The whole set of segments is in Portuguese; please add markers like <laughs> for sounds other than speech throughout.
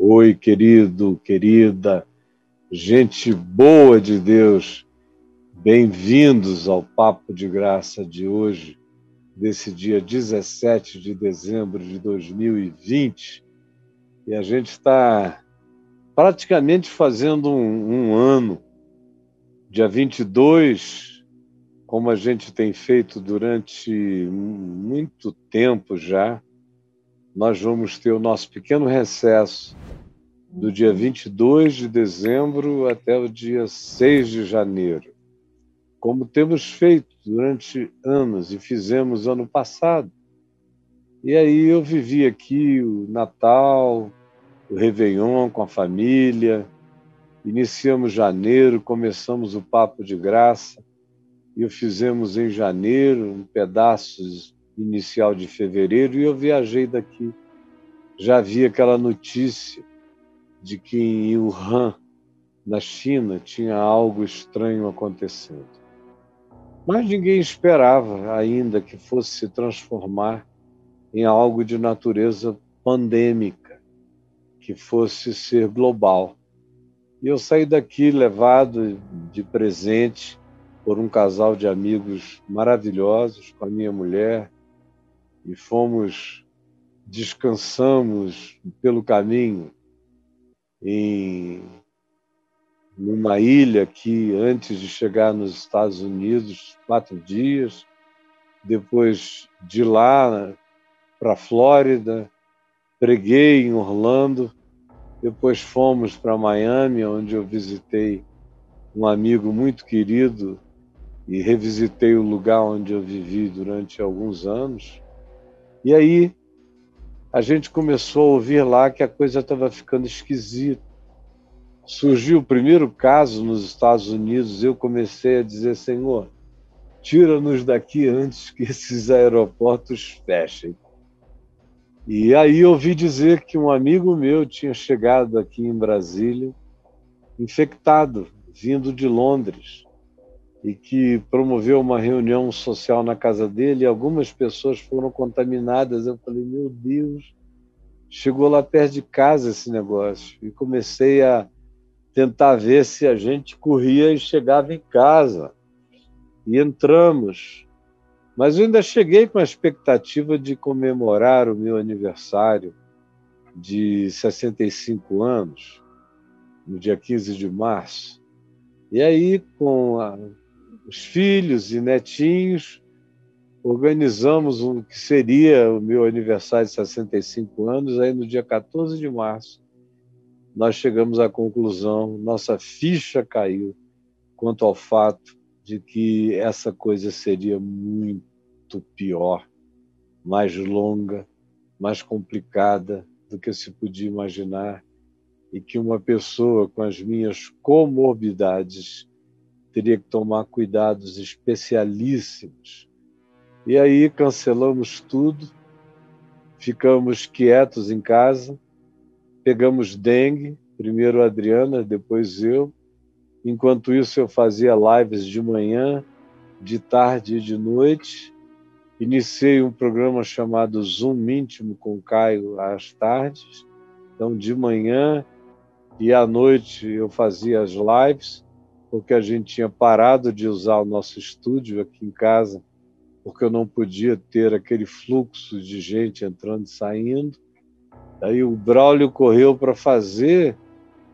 Oi, querido, querida, gente boa de Deus, bem-vindos ao Papo de Graça de hoje, desse dia 17 de dezembro de 2020. E a gente está praticamente fazendo um, um ano, dia 22, como a gente tem feito durante muito tempo já, nós vamos ter o nosso pequeno recesso do dia 22 de dezembro até o dia 6 de janeiro, como temos feito durante anos e fizemos ano passado. E aí eu vivi aqui o Natal, o Réveillon com a família, iniciamos janeiro, começamos o Papo de Graça, e o fizemos em janeiro, um pedaço inicial de fevereiro, e eu viajei daqui. Já vi aquela notícia de que em Wuhan, na China, tinha algo estranho acontecendo. Mas ninguém esperava ainda que fosse se transformar em algo de natureza pandêmica, que fosse ser global. E eu saí daqui levado de presente por um casal de amigos maravilhosos com a minha mulher e fomos descansamos pelo caminho em numa ilha que antes de chegar nos Estados Unidos quatro dias, depois de lá para a Flórida, preguei em Orlando, depois fomos para Miami, onde eu visitei um amigo muito querido e revisitei o lugar onde eu vivi durante alguns anos. E aí a gente começou a ouvir lá que a coisa estava ficando esquisita. Surgiu o primeiro caso nos Estados Unidos, eu comecei a dizer: Senhor, tira-nos daqui antes que esses aeroportos fechem. E aí ouvi dizer que um amigo meu tinha chegado aqui em Brasília, infectado, vindo de Londres, e que promoveu uma reunião social na casa dele e algumas pessoas foram contaminadas. Eu falei, meu Deus, chegou lá perto de casa esse negócio. E comecei a tentar ver se a gente corria e chegava em casa. E entramos. Mas eu ainda cheguei com a expectativa de comemorar o meu aniversário de 65 anos, no dia 15 de março. E aí, com a, os filhos e netinhos, organizamos o que seria o meu aniversário de 65 anos, aí no dia 14 de março, nós chegamos à conclusão, nossa ficha caiu quanto ao fato de que essa coisa seria muito pior, mais longa, mais complicada do que se podia imaginar e que uma pessoa com as minhas comorbidades teria que tomar cuidados especialíssimos. E aí cancelamos tudo, ficamos quietos em casa, pegamos dengue, primeiro a Adriana, depois eu. Enquanto isso, eu fazia lives de manhã, de tarde e de noite. Iniciei um programa chamado Zoom íntimo com Caio às tardes. Então, de manhã e à noite eu fazia as lives porque a gente tinha parado de usar o nosso estúdio aqui em casa, porque eu não podia ter aquele fluxo de gente entrando e saindo. Aí o Braulio correu para fazer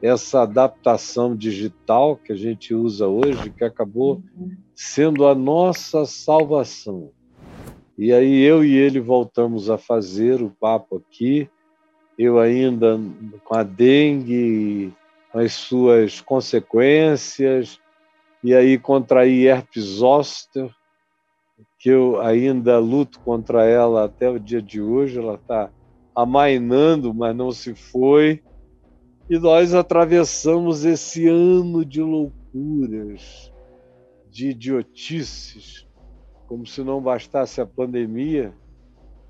essa adaptação digital que a gente usa hoje, que acabou sendo a nossa salvação. E aí eu e ele voltamos a fazer o papo aqui, eu ainda com a dengue as suas consequências, e aí contraí herpes zoster, que eu ainda luto contra ela até o dia de hoje, ela está amainando, mas não se foi. E nós atravessamos esse ano de loucuras, de idiotices, como se não bastasse a pandemia,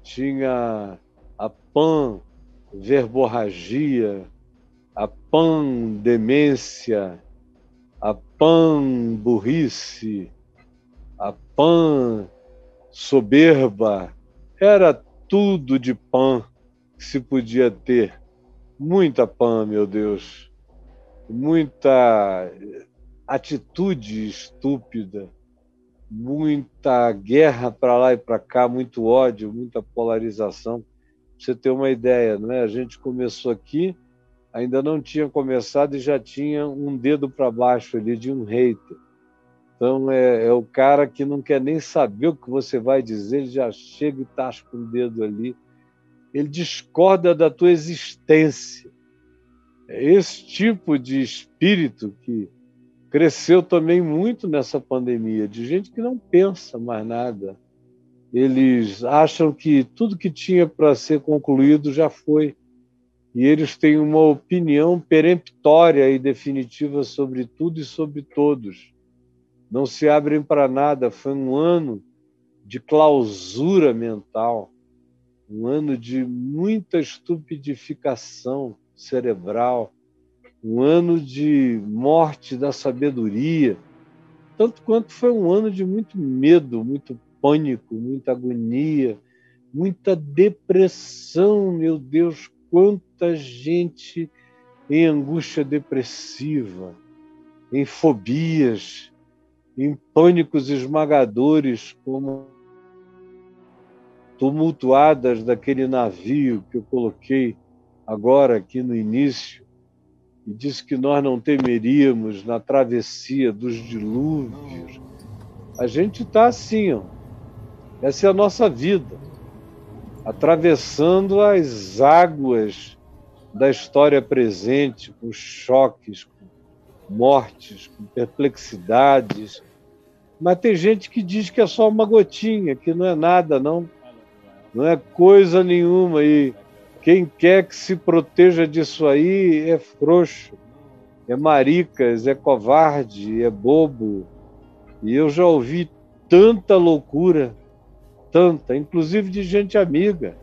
tinha a pan verborragia, a pandemência, a pan-burrice, a pan-soberba, era tudo de pan que se podia ter muita pã, meu Deus, muita atitude estúpida, muita guerra para lá e para cá, muito ódio, muita polarização. Pra você ter uma ideia, não é? A gente começou aqui, ainda não tinha começado e já tinha um dedo para baixo ali de um hater. Então é, é, o cara que não quer nem saber o que você vai dizer, ele já chega e tasca o dedo ali. Ele discorda da tua existência. É esse tipo de espírito que cresceu também muito nessa pandemia, de gente que não pensa mais nada. Eles acham que tudo que tinha para ser concluído já foi. E eles têm uma opinião peremptória e definitiva sobre tudo e sobre todos. Não se abrem para nada. Foi um ano de clausura mental, um ano de muita estupidificação cerebral, um ano de morte da sabedoria, tanto quanto foi um ano de muito medo, muito pânico, muita agonia, muita depressão. Meu Deus, quanta gente em angústia depressiva, em fobias, em pânicos esmagadores, como tumultuadas daquele navio que eu coloquei agora aqui no início, e disse que nós não temeríamos na travessia dos dilúvios. A gente está assim, ó. essa é a nossa vida, atravessando as águas da história presente, com choques, com mortes, com perplexidades. Mas tem gente que diz que é só uma gotinha, que não é nada, não. Não é coisa nenhuma. E quem quer que se proteja disso aí é frouxo, é maricas, é covarde, é bobo. E eu já ouvi tanta loucura, tanta, inclusive de gente amiga,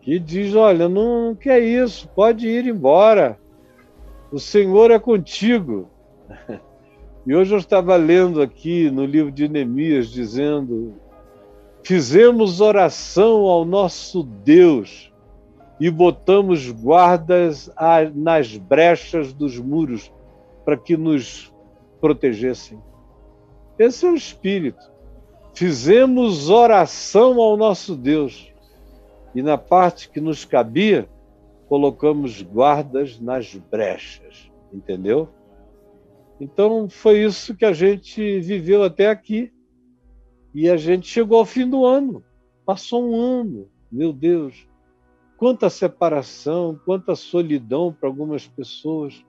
que diz: olha, não, não quer isso, pode ir embora. O Senhor é contigo. <laughs> E hoje eu estava lendo aqui no livro de Neemias, dizendo: Fizemos oração ao nosso Deus e botamos guardas nas brechas dos muros para que nos protegessem. Esse é o espírito. Fizemos oração ao nosso Deus e na parte que nos cabia, colocamos guardas nas brechas, entendeu? Então foi isso que a gente viveu até aqui. E a gente chegou ao fim do ano. Passou um ano, meu Deus quanta separação, quanta solidão para algumas pessoas,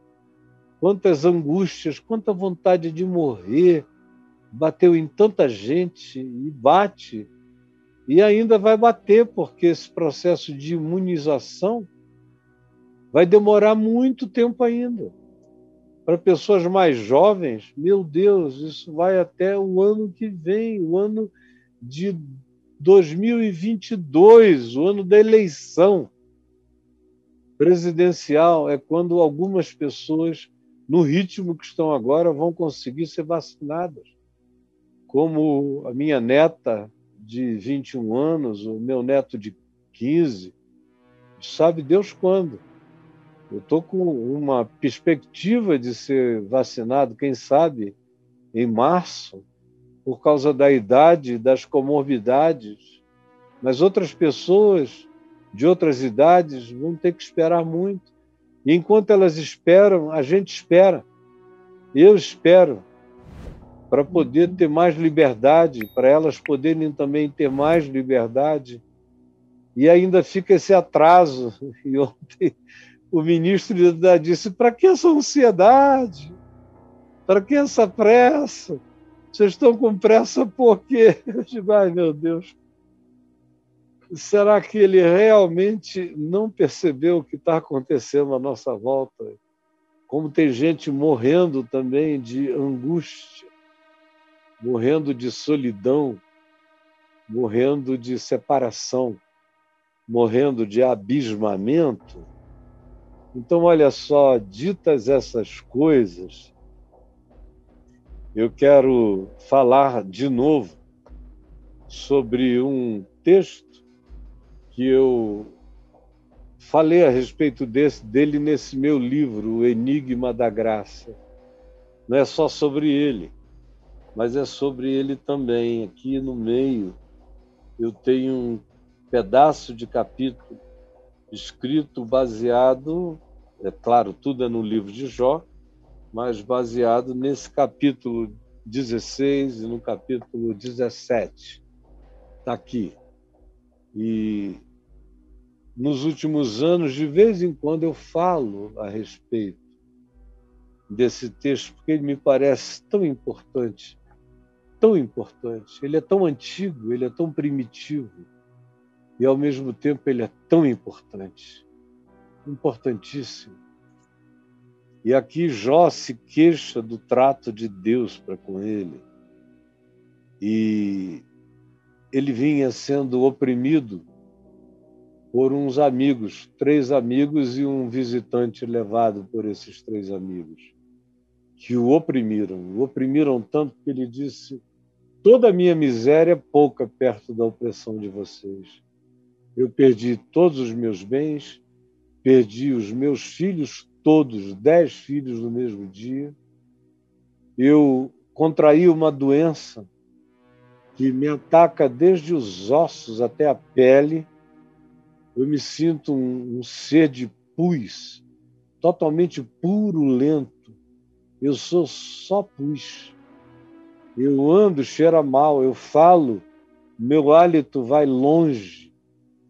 quantas angústias, quanta vontade de morrer bateu em tanta gente e bate e ainda vai bater porque esse processo de imunização vai demorar muito tempo ainda. Para pessoas mais jovens, meu Deus, isso vai até o ano que vem, o ano de 2022, o ano da eleição presidencial, é quando algumas pessoas, no ritmo que estão agora, vão conseguir ser vacinadas. Como a minha neta de 21 anos, o meu neto de 15, sabe Deus quando. Eu estou com uma perspectiva de ser vacinado, quem sabe, em março, por causa da idade, das comorbidades, mas outras pessoas de outras idades vão ter que esperar muito. E enquanto elas esperam, a gente espera. Eu espero para poder ter mais liberdade, para elas poderem também ter mais liberdade. E ainda fica esse atraso. E ontem o ministro disse: para que essa ansiedade? Para que essa pressa? Vocês estão com pressa por quê? <laughs> Eu digo, ai meu Deus. Será que ele realmente não percebeu o que está acontecendo à nossa volta? Como tem gente morrendo também de angústia, morrendo de solidão, morrendo de separação, morrendo de abismamento. Então, olha só, ditas essas coisas, eu quero falar de novo sobre um texto que eu falei a respeito desse, dele nesse meu livro, O Enigma da Graça. Não é só sobre ele, mas é sobre ele também. Aqui no meio, eu tenho um pedaço de capítulo escrito baseado, é claro, tudo é no livro de Jó, mas baseado nesse capítulo 16 e no capítulo 17. Está aqui. E nos últimos anos, de vez em quando, eu falo a respeito desse texto, porque ele me parece tão importante, tão importante. Ele é tão antigo, ele é tão primitivo, e ao mesmo tempo ele é tão importante, importantíssimo. E aqui Jó se queixa do trato de Deus para com ele. E ele vinha sendo oprimido por uns amigos, três amigos e um visitante levado por esses três amigos, que o oprimiram. O oprimiram tanto que ele disse: toda a minha miséria é pouca perto da opressão de vocês. Eu perdi todos os meus bens, perdi os meus filhos todos, dez filhos no mesmo dia. Eu contraí uma doença que me ataca desde os ossos até a pele. Eu me sinto um, um ser de pus, totalmente purulento. Eu sou só pus. Eu ando, cheira mal, eu falo, meu hálito vai longe,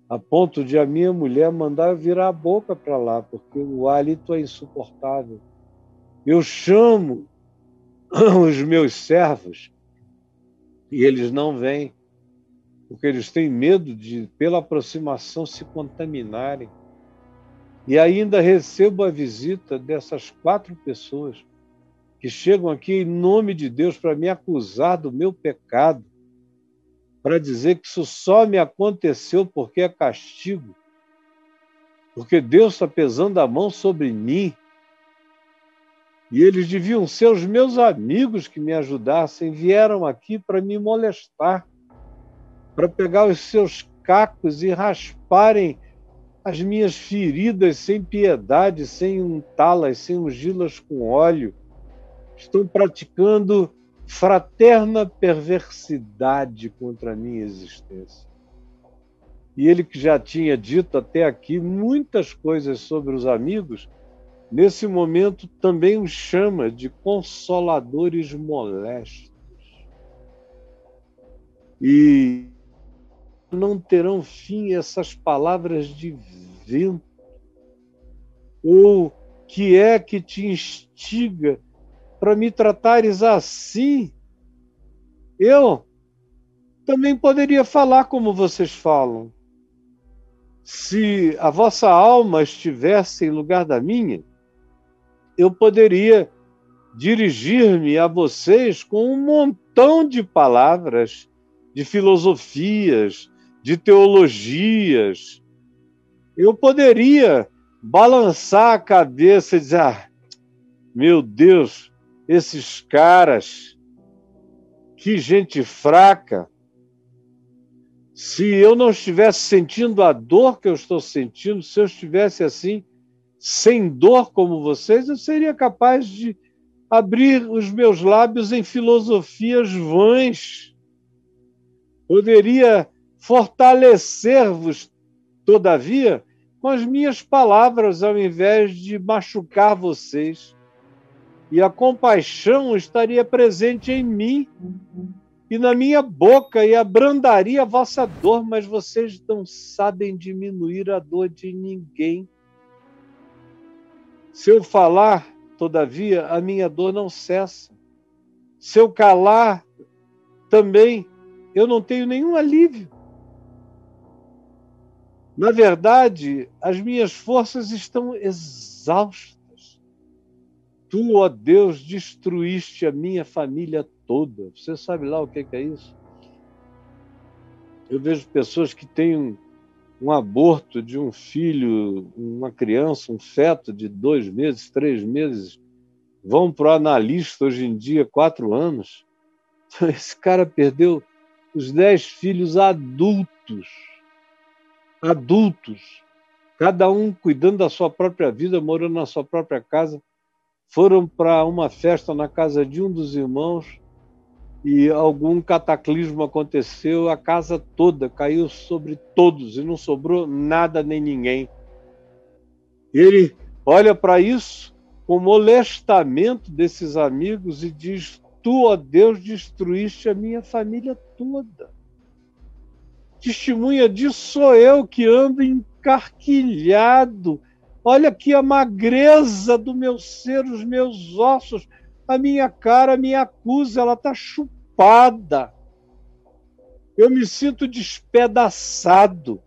a ponto de a minha mulher mandar virar a boca para lá, porque o hálito é insuportável. Eu chamo <clears throat> os meus servos e eles não vêm, porque eles têm medo de, pela aproximação, se contaminarem. E ainda recebo a visita dessas quatro pessoas que chegam aqui em nome de Deus para me acusar do meu pecado, para dizer que isso só me aconteceu porque é castigo, porque Deus está pesando a mão sobre mim e eles deviam ser os meus amigos que me ajudassem, vieram aqui para me molestar, para pegar os seus cacos e rasparem as minhas feridas sem piedade, sem untá-las, sem ungí-las com óleo. Estão praticando fraterna perversidade contra a minha existência. E ele que já tinha dito até aqui muitas coisas sobre os amigos, nesse momento também os chama de consoladores molestos. E não terão fim essas palavras de vento. Ou que é que te instiga para me tratares assim? Eu também poderia falar como vocês falam. Se a vossa alma estivesse em lugar da minha, eu poderia dirigir-me a vocês com um montão de palavras, de filosofias, de teologias. Eu poderia balançar a cabeça e dizer: ah, meu Deus, esses caras, que gente fraca. Se eu não estivesse sentindo a dor que eu estou sentindo, se eu estivesse assim, sem dor como vocês, eu seria capaz de abrir os meus lábios em filosofias vãs. Poderia fortalecer-vos, todavia, com as minhas palavras, ao invés de machucar vocês. E a compaixão estaria presente em mim e na minha boca e abrandaria a vossa dor, mas vocês não sabem diminuir a dor de ninguém se eu falar, todavia, a minha dor não cessa. Se eu calar, também eu não tenho nenhum alívio. Na verdade, as minhas forças estão exaustas. Tu, ó Deus, destruíste a minha família toda. Você sabe lá o que é isso? Eu vejo pessoas que têm um aborto de um filho, uma criança, um feto de dois meses, três meses, vão para o analista hoje em dia, quatro anos. <laughs> Esse cara perdeu os dez filhos adultos. Adultos. cada um cuidando da sua própria vida, morando na sua própria casa, foram para uma festa na casa de um dos irmãos e algum cataclismo aconteceu, a casa toda caiu sobre todos e não sobrou nada nem ninguém. Ele olha para isso com molestamento desses amigos e diz: Tu, ó Deus, destruíste a minha família toda. Testemunha disso sou eu que ando encarquilhado. Olha aqui a magreza do meu ser, os meus ossos a minha cara me acusa, ela está chupada. Eu me sinto despedaçado.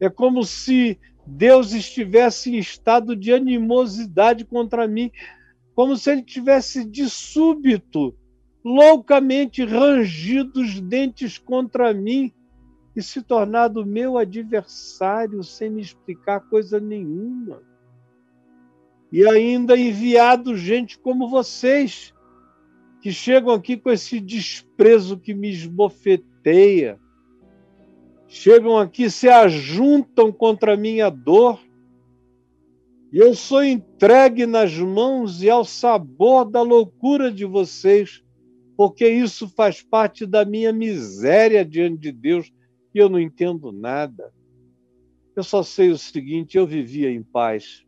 É como se Deus estivesse em estado de animosidade contra mim, como se ele tivesse de súbito, loucamente rangido os dentes contra mim e se tornado meu adversário sem me explicar coisa nenhuma e ainda enviado gente como vocês, que chegam aqui com esse desprezo que me esbofeteia, chegam aqui, se ajuntam contra a minha dor, e eu sou entregue nas mãos e ao sabor da loucura de vocês, porque isso faz parte da minha miséria diante de Deus e eu não entendo nada. Eu só sei o seguinte: eu vivia em paz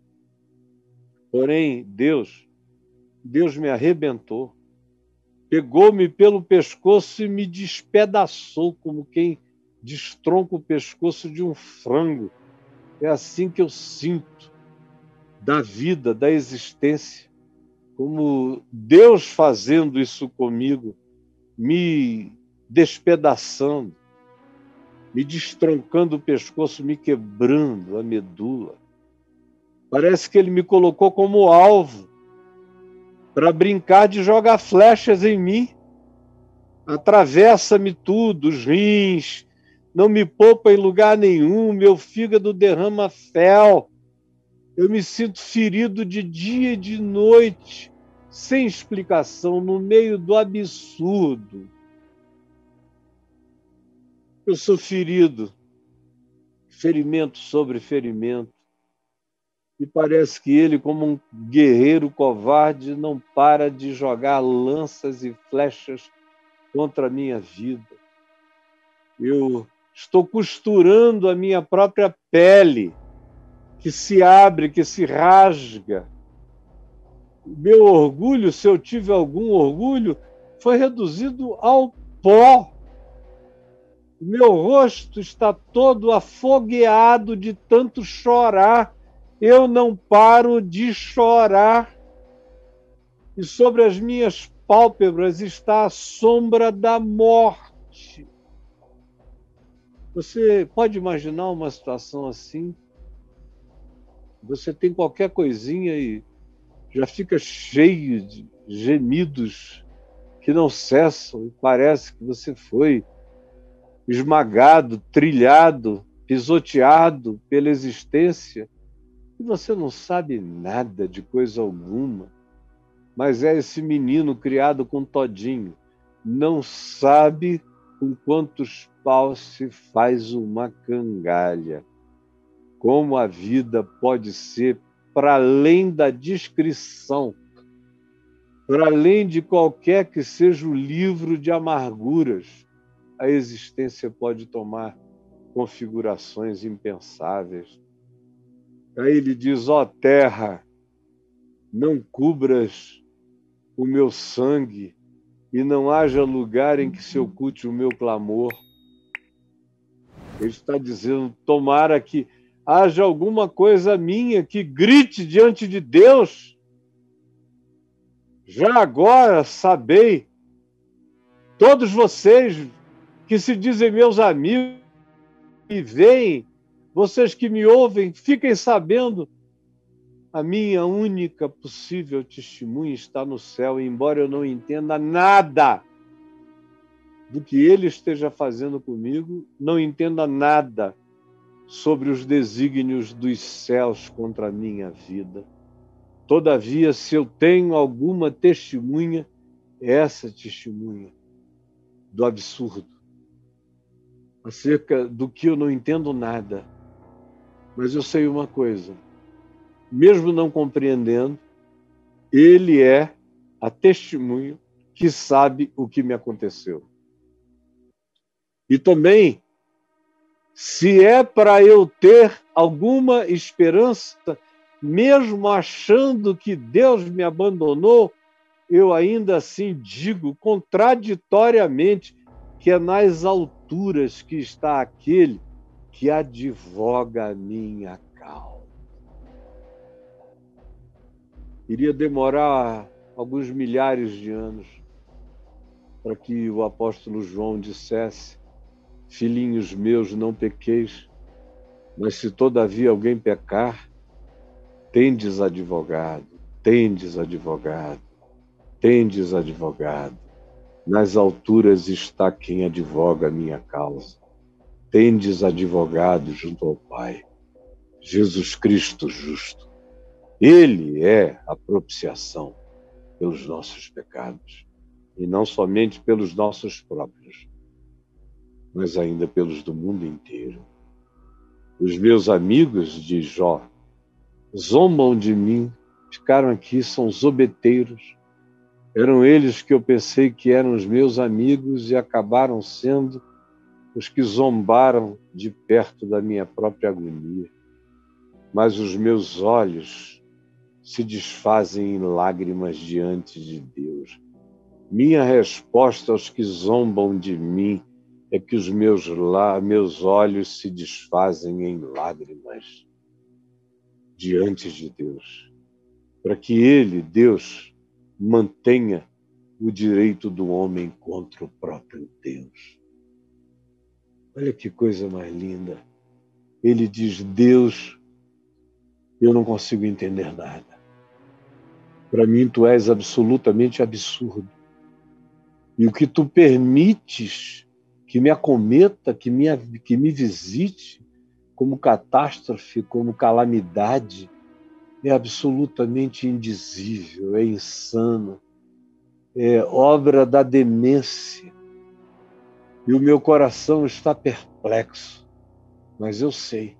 Porém, Deus, Deus me arrebentou, pegou-me pelo pescoço e me despedaçou, como quem destronca o pescoço de um frango. É assim que eu sinto da vida, da existência, como Deus fazendo isso comigo, me despedaçando, me destroncando o pescoço, me quebrando a medula. Parece que ele me colocou como alvo para brincar de jogar flechas em mim. Atravessa-me tudo, os rins, não me poupa em lugar nenhum, meu fígado derrama fel. Eu me sinto ferido de dia e de noite, sem explicação, no meio do absurdo. Eu sou ferido, ferimento sobre ferimento. E parece que ele, como um guerreiro covarde, não para de jogar lanças e flechas contra a minha vida. Eu estou costurando a minha própria pele, que se abre, que se rasga. Meu orgulho, se eu tive algum orgulho, foi reduzido ao pó. Meu rosto está todo afogueado de tanto chorar eu não paro de chorar, e sobre as minhas pálpebras está a sombra da morte. Você pode imaginar uma situação assim? Você tem qualquer coisinha e já fica cheio de gemidos que não cessam e parece que você foi esmagado, trilhado, pisoteado pela existência e você não sabe nada de coisa alguma, mas é esse menino criado com todinho, não sabe com quantos paus se faz uma cangalha. Como a vida pode ser para além da descrição, para além de qualquer que seja o livro de amarguras, a existência pode tomar configurações impensáveis Aí ele diz: Ó oh, terra, não cubras o meu sangue e não haja lugar em que se oculte o meu clamor. Ele está dizendo: tomara que haja alguma coisa minha que grite diante de Deus. Já agora sabei, todos vocês que se dizem meus amigos e veem vocês que me ouvem, fiquem sabendo, a minha única possível testemunha está no céu, embora eu não entenda nada do que ele esteja fazendo comigo, não entenda nada sobre os desígnios dos céus contra a minha vida. Todavia, se eu tenho alguma testemunha, é essa testemunha do absurdo, acerca do que eu não entendo nada Mas eu sei uma coisa: mesmo não compreendendo, ele é a testemunho que sabe o que me aconteceu. E também, se é para eu ter alguma esperança, mesmo achando que Deus me abandonou, eu ainda assim digo contraditoriamente que é nas alturas que está aquele que advoga a minha causa. Iria demorar alguns milhares de anos para que o apóstolo João dissesse: Filhinhos meus, não pequeis, mas se todavia alguém pecar, tendes advogado, tendes advogado, tendes advogado. Nas alturas está quem advoga a minha causa. Tendes advogado junto ao Pai, Jesus Cristo justo. Ele é a propiciação pelos nossos pecados e não somente pelos nossos próprios, mas ainda pelos do mundo inteiro. Os meus amigos de Jó zombam de mim, ficaram aqui, são zobeteiros. Eram eles que eu pensei que eram os meus amigos e acabaram sendo os que zombaram de perto da minha própria agonia. Mas os meus olhos se desfazem em lágrimas diante de Deus minha resposta aos que zombam de mim é que os meus, meus olhos se desfazem em lágrimas diante de Deus, para que Ele, Deus, mantenha o direito do homem contra o próprio Deus. Olha que coisa mais linda. Ele diz: Deus, eu não consigo entender nada. Para mim, tu és absolutamente absurdo. E o que tu permites que me acometa, que me, que me visite como catástrofe, como calamidade, é absolutamente indizível, é insano, é obra da demência. E o meu coração está perplexo, mas eu sei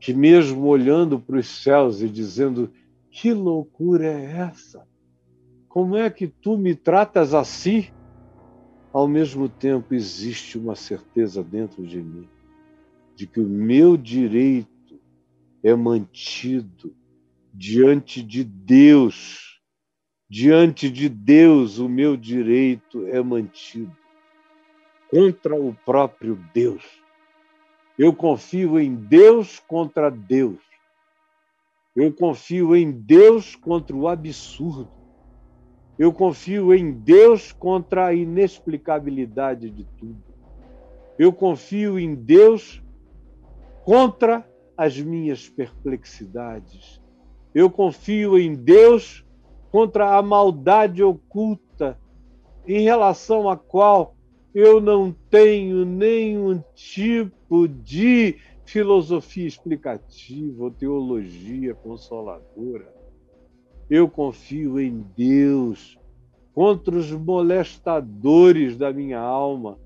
que, mesmo olhando para os céus e dizendo: que loucura é essa? Como é que tu me tratas assim? Ao mesmo tempo, existe uma certeza dentro de mim de que o meu direito é mantido diante de Deus. Diante de Deus, o meu direito é mantido contra o próprio Deus. Eu confio em Deus contra Deus. Eu confio em Deus contra o absurdo. Eu confio em Deus contra a inexplicabilidade de tudo. Eu confio em Deus contra as minhas perplexidades. Eu confio em Deus contra a maldade oculta, em relação à qual eu não tenho nenhum tipo de filosofia explicativa ou teologia consoladora. Eu confio em Deus contra os molestadores da minha alma.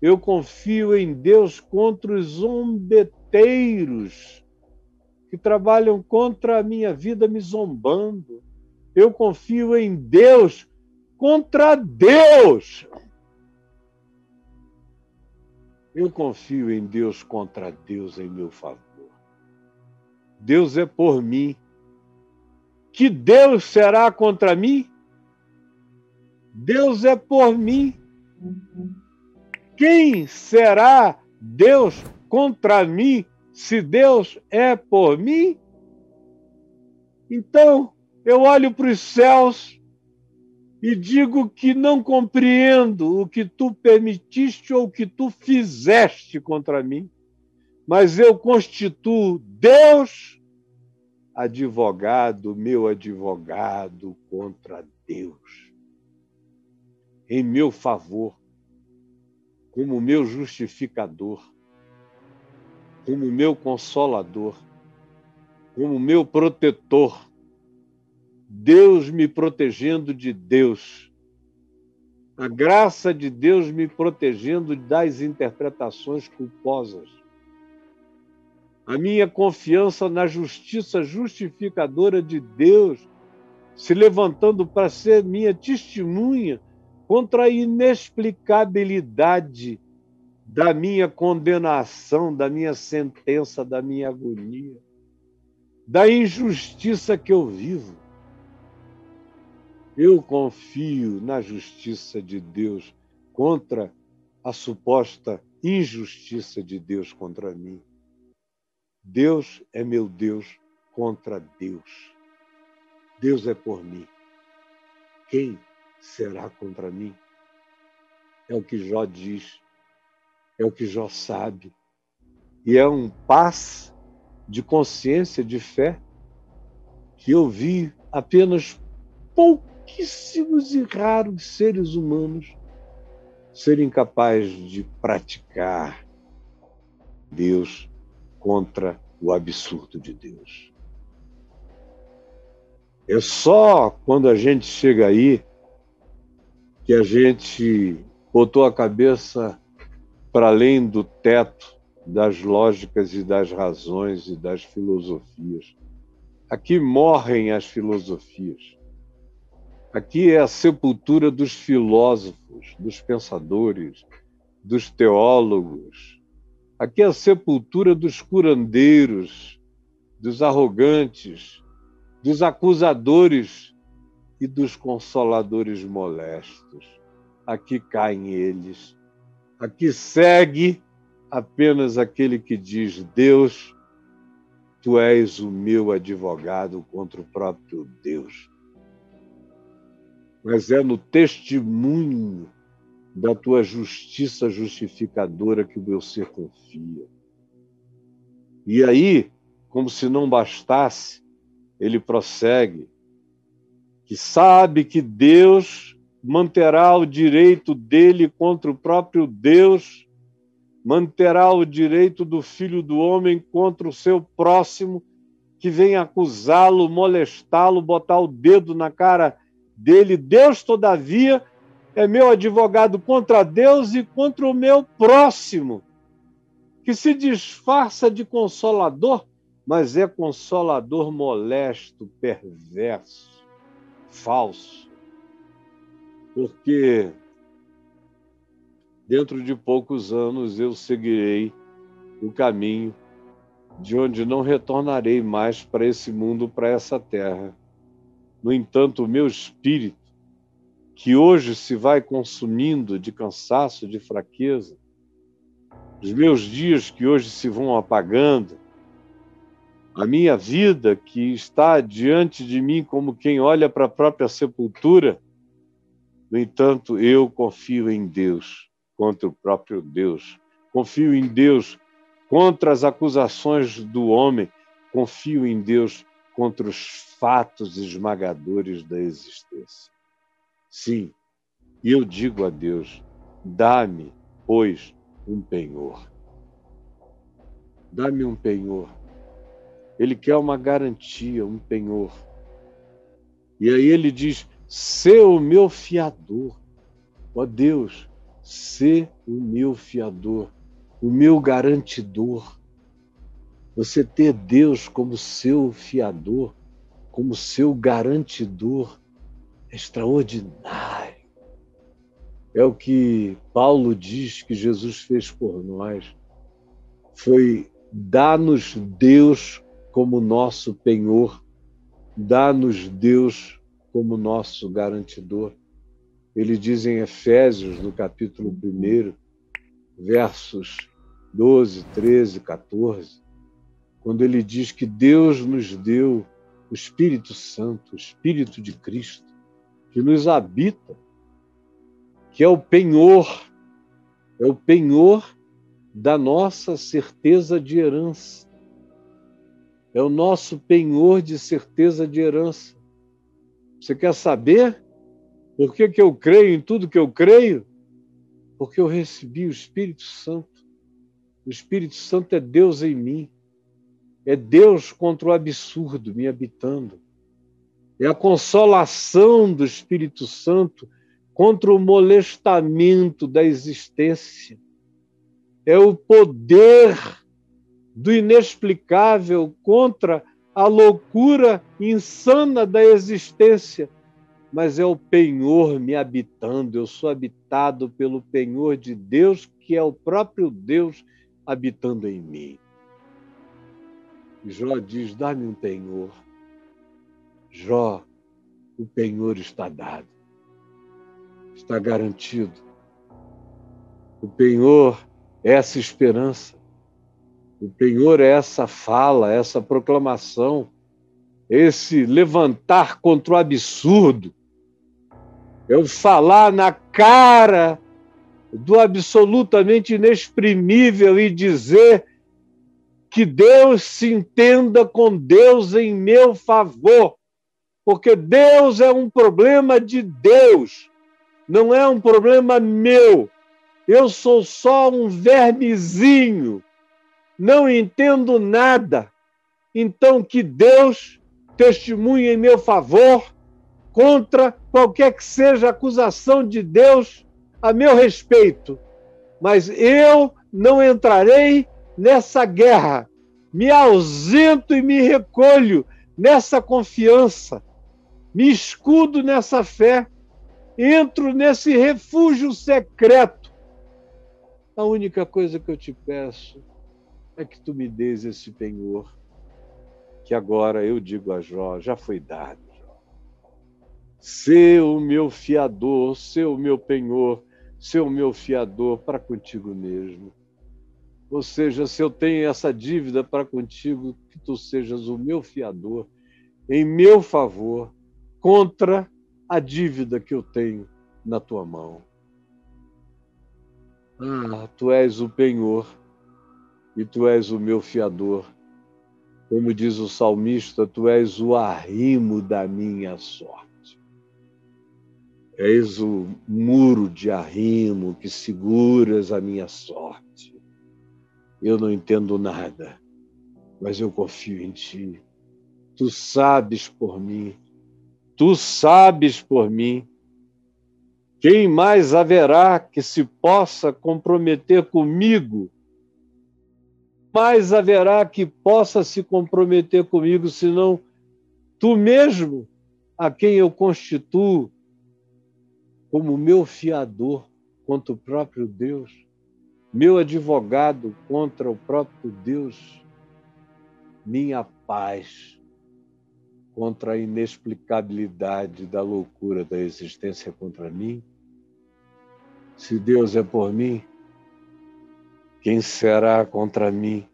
Eu confio em Deus contra os zombeteiros que trabalham contra a minha vida me zombando. Eu confio em Deus contra Deus. Eu confio em Deus contra Deus em meu favor. Deus é por mim que Deus será contra mim? Deus é por mim. Quem será Deus contra mim se Deus é por mim? Então, eu olho para os céus e digo que não compreendo o que tu permitiste ou o que tu fizeste contra mim, mas eu constituo Deus advogado, meu advogado contra Deus, em meu favor, como meu justificador, como meu consolador, como meu protetor. Deus me protegendo de Deus. A graça de Deus me protegendo das interpretações culposas a minha confiança na justiça justificadora de Deus, se levantando para ser minha testemunha contra a inexplicabilidade da minha condenação, da minha sentença, da minha agonia, da injustiça que eu vivo. Eu confio na justiça de Deus contra a suposta injustiça de Deus contra mim. Deus é meu Deus contra Deus. Deus é por mim. Quem será contra mim? É o que Jó diz, é o que Jó sabe. E é um paz de consciência, de fé, que eu vi apenas pouquíssimos e raros seres humanos serem capazes de praticar Deus contra o absurdo de Deus. É só quando a gente chega aí que a gente botou a cabeça para além do teto das lógicas e das razões e das filosofias. Aqui morrem as filosofias. Aqui é a sepultura dos filósofos, dos pensadores, dos teólogos, Aqui é a sepultura dos curandeiros, dos arrogantes, dos acusadores e dos consoladores molestos. Aqui caem eles. Aqui segue apenas aquele que diz: Deus, tu és o meu advogado contra o próprio Deus. Mas é no testemunho da tua justiça justificadora que o meu ser confia. E aí, como se não bastasse, ele prossegue, que sabe que Deus manterá o direito dele contra o próprio Deus, manterá o direito do filho do homem contra o seu próximo, que vem acusá-lo, molestá-lo, botar o dedo na cara dele. Deus, todavia, é meu advogado contra Deus e contra o meu próximo, que se disfarça de consolador, mas é consolador molesto, perverso, falso. Porque dentro de poucos anos eu seguirei o caminho de onde não retornarei mais para esse mundo, para essa terra. No entanto, o meu espírito que hoje se vai consumindo de cansaço, de fraqueza, os meus dias que hoje se vão apagando, a minha vida que está diante de mim como quem olha para a própria sepultura, no entanto, eu confio em Deus contra o próprio Deus, confio em Deus contra as acusações do homem, confio em Deus contra os fatos esmagadores da existência. Sim, eu digo a Deus: dá-me, pois, um penhor. Dá-me um penhor. Ele quer uma garantia, um penhor. E aí ele diz: ser o meu fiador. Ó Deus, ser o meu fiador, o meu garantidor. Você ter Deus como seu fiador, como seu garantidor, extraordinário. É o que Paulo diz que Jesus fez por nós. Foi dar-nos Deus como nosso penhor, dar-nos Deus como nosso garantidor. Ele diz em Efésios, no capítulo 1, versos 12, 13, 14, quando ele diz que Deus nos deu o Espírito Santo, o Espírito de Cristo, que nos habita, que é o penhor, é o penhor da nossa certeza de herança. É o nosso penhor de certeza de herança. Você quer saber por que, que eu creio em tudo que eu creio? Porque eu recebi o Espírito Santo. O Espírito Santo é Deus em mim. É Deus contra o absurdo me habitando é a consolação do Espírito Santo contra o molestamento da existência. É o poder do inexplicável, contra a loucura insana da existência, mas é o penhor me habitando. Eu sou habitado pelo penhor de Deus, que é o próprio Deus habitando em mim. Jó diz: dá-me um penhor. Jó, o penhor está dado, está garantido. O penhor é essa esperança, o penhor é essa fala, essa proclamação, esse levantar contra o absurdo, é o falar na cara do absolutamente inexprimível e dizer que Deus se entenda com Deus em meu favor, porque Deus é um problema de Deus, não é um problema meu. Eu sou só um vermezinho, não entendo nada. Então, que Deus testemunhe em meu favor contra qualquer que seja a acusação de Deus a meu respeito. Mas eu não entrarei nessa guerra, me ausento e me recolho nessa confiança, me escudo nessa fé, entro nesse refúgio secreto. A única coisa que eu te peço é que tu me dês esse penhor, que agora eu digo a Jó, já foi dado. Ser o meu fiador, ser o meu penhor, ser o meu fiador para contigo mesmo. Ou seja, se eu tenho essa dívida para contigo, que tu sejas o meu fiador, em meu favor, contra a dívida que eu tenho na tua mão. Ah, tu és o penhor e tu és o meu fiador. Como diz o salmista, tu és o arrimo da minha sorte. És o muro de arrimo que seguras a minha sorte. Eu não entendo nada, mas eu confio em ti. Tu sabes por mim. Tu sabes por mim. Quem mais haverá que se possa comprometer comigo? Mais haverá que possa se comprometer comigo, senão tu mesmo, a quem eu constituo como meu fiador contra o próprio Deus? Meu advogado contra o próprio Deus, minha paz contra a inexplicabilidade da loucura da existência contra mim. Se Deus é por mim, quem será contra mim?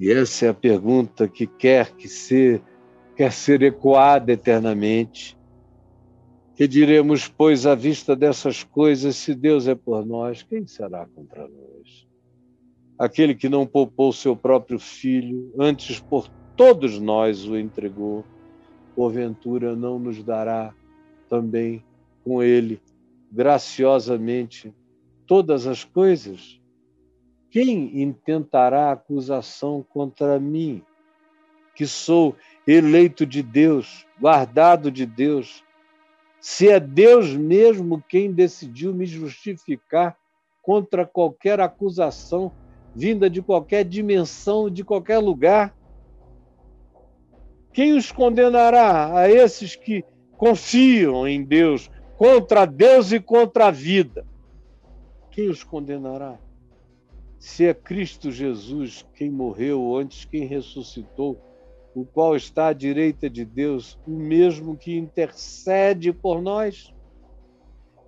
E essa é a pergunta que quer que ser, quer ser ecoada eternamente que diremos, pois, à vista dessas coisas, se Deus é por nós, quem será contra nós? Aquele que não poupou seu próprio filho, antes por todos nós o entregou, porventura não nos dará também com ele, graciosamente, todas as coisas? Quem intentará acusação contra mim, que sou eleito de Deus, guardado de Deus, se é Deus mesmo quem decidiu me justificar contra qualquer acusação vinda de qualquer dimensão, de qualquer lugar, quem os condenará a esses que confiam em Deus, contra Deus e contra a vida? Quem os condenará? Se é Cristo Jesus quem morreu antes, quem ressuscitou, o qual está à direita de Deus, o mesmo que intercede por nós.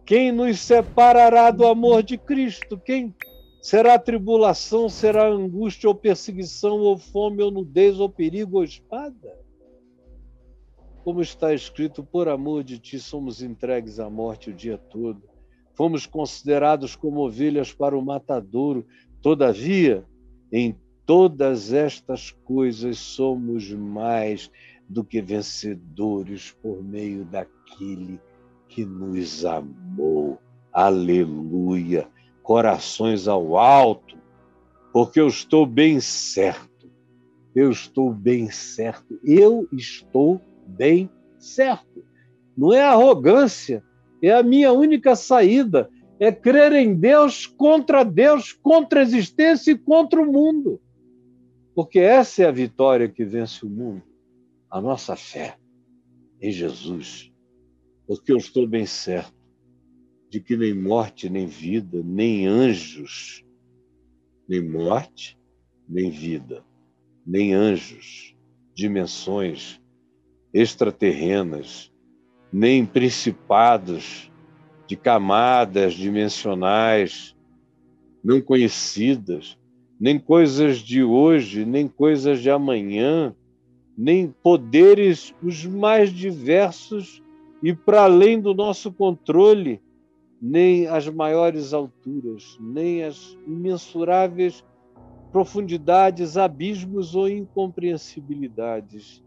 Quem nos separará do amor de Cristo? Quem será tribulação, será angústia ou perseguição, ou fome, ou nudez, ou perigo, ou espada? Como está escrito, por amor de ti somos entregues à morte o dia todo. Fomos considerados como ovelhas para o matadouro. Todavia, em todas estas coisas somos mais do que vencedores por meio daquele que nos amou. Aleluia! Corações ao alto, porque eu estou bem certo. Eu estou bem certo. Eu estou bem certo. Não é arrogância, é a minha única saída. É crer em Deus contra Deus, contra a existência e contra o mundo. Porque essa é a vitória que vence o mundo, a nossa fé em Jesus. Porque eu estou bem certo de que nem morte, nem vida, nem anjos, nem morte, nem vida, nem anjos, dimensões extraterrenas, nem principados de camadas dimensionais não conhecidas, nem coisas de hoje, nem coisas de amanhã, nem poderes os mais diversos e para além do nosso controle, nem as maiores alturas, nem as imensuráveis profundidades, abismos ou incompreensibilidades,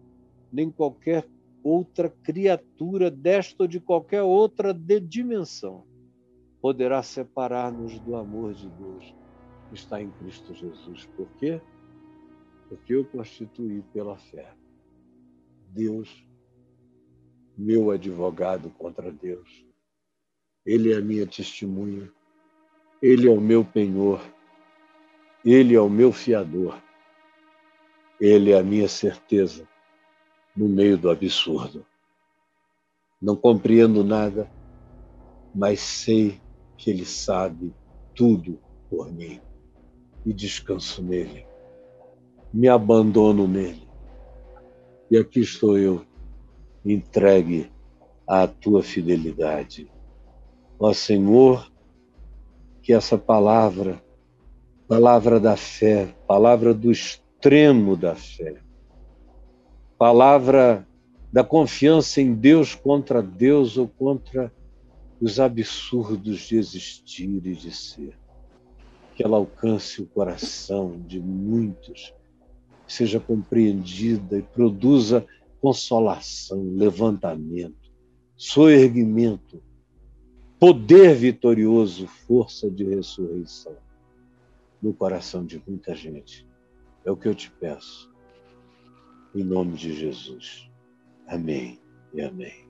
nem qualquer outra criatura desta ou de qualquer outra de dimensão poderá separar-nos do amor de Deus está em Cristo Jesus. Por quê? Porque eu constituí pela fé Deus, meu advogado contra Deus. Ele é a minha testemunha, ele é o meu penhor, ele é o meu fiador, ele é a minha certeza no meio do absurdo. Não compreendo nada, mas sei que Ele sabe tudo por mim e descanso nele. Me abandono nele. E aqui estou eu, entregue à tua fidelidade. Ó Senhor, que essa palavra, palavra da fé, palavra do extremo da fé, palavra da confiança em Deus contra Deus ou contra os absurdos de existir e de ser. Que ela alcance o coração de muitos, seja compreendida e produza consolação, levantamento, soerguimento, poder vitorioso, força de ressurreição no coração de muita gente. É o que eu te peço em nome de Jesus. Amém e amém.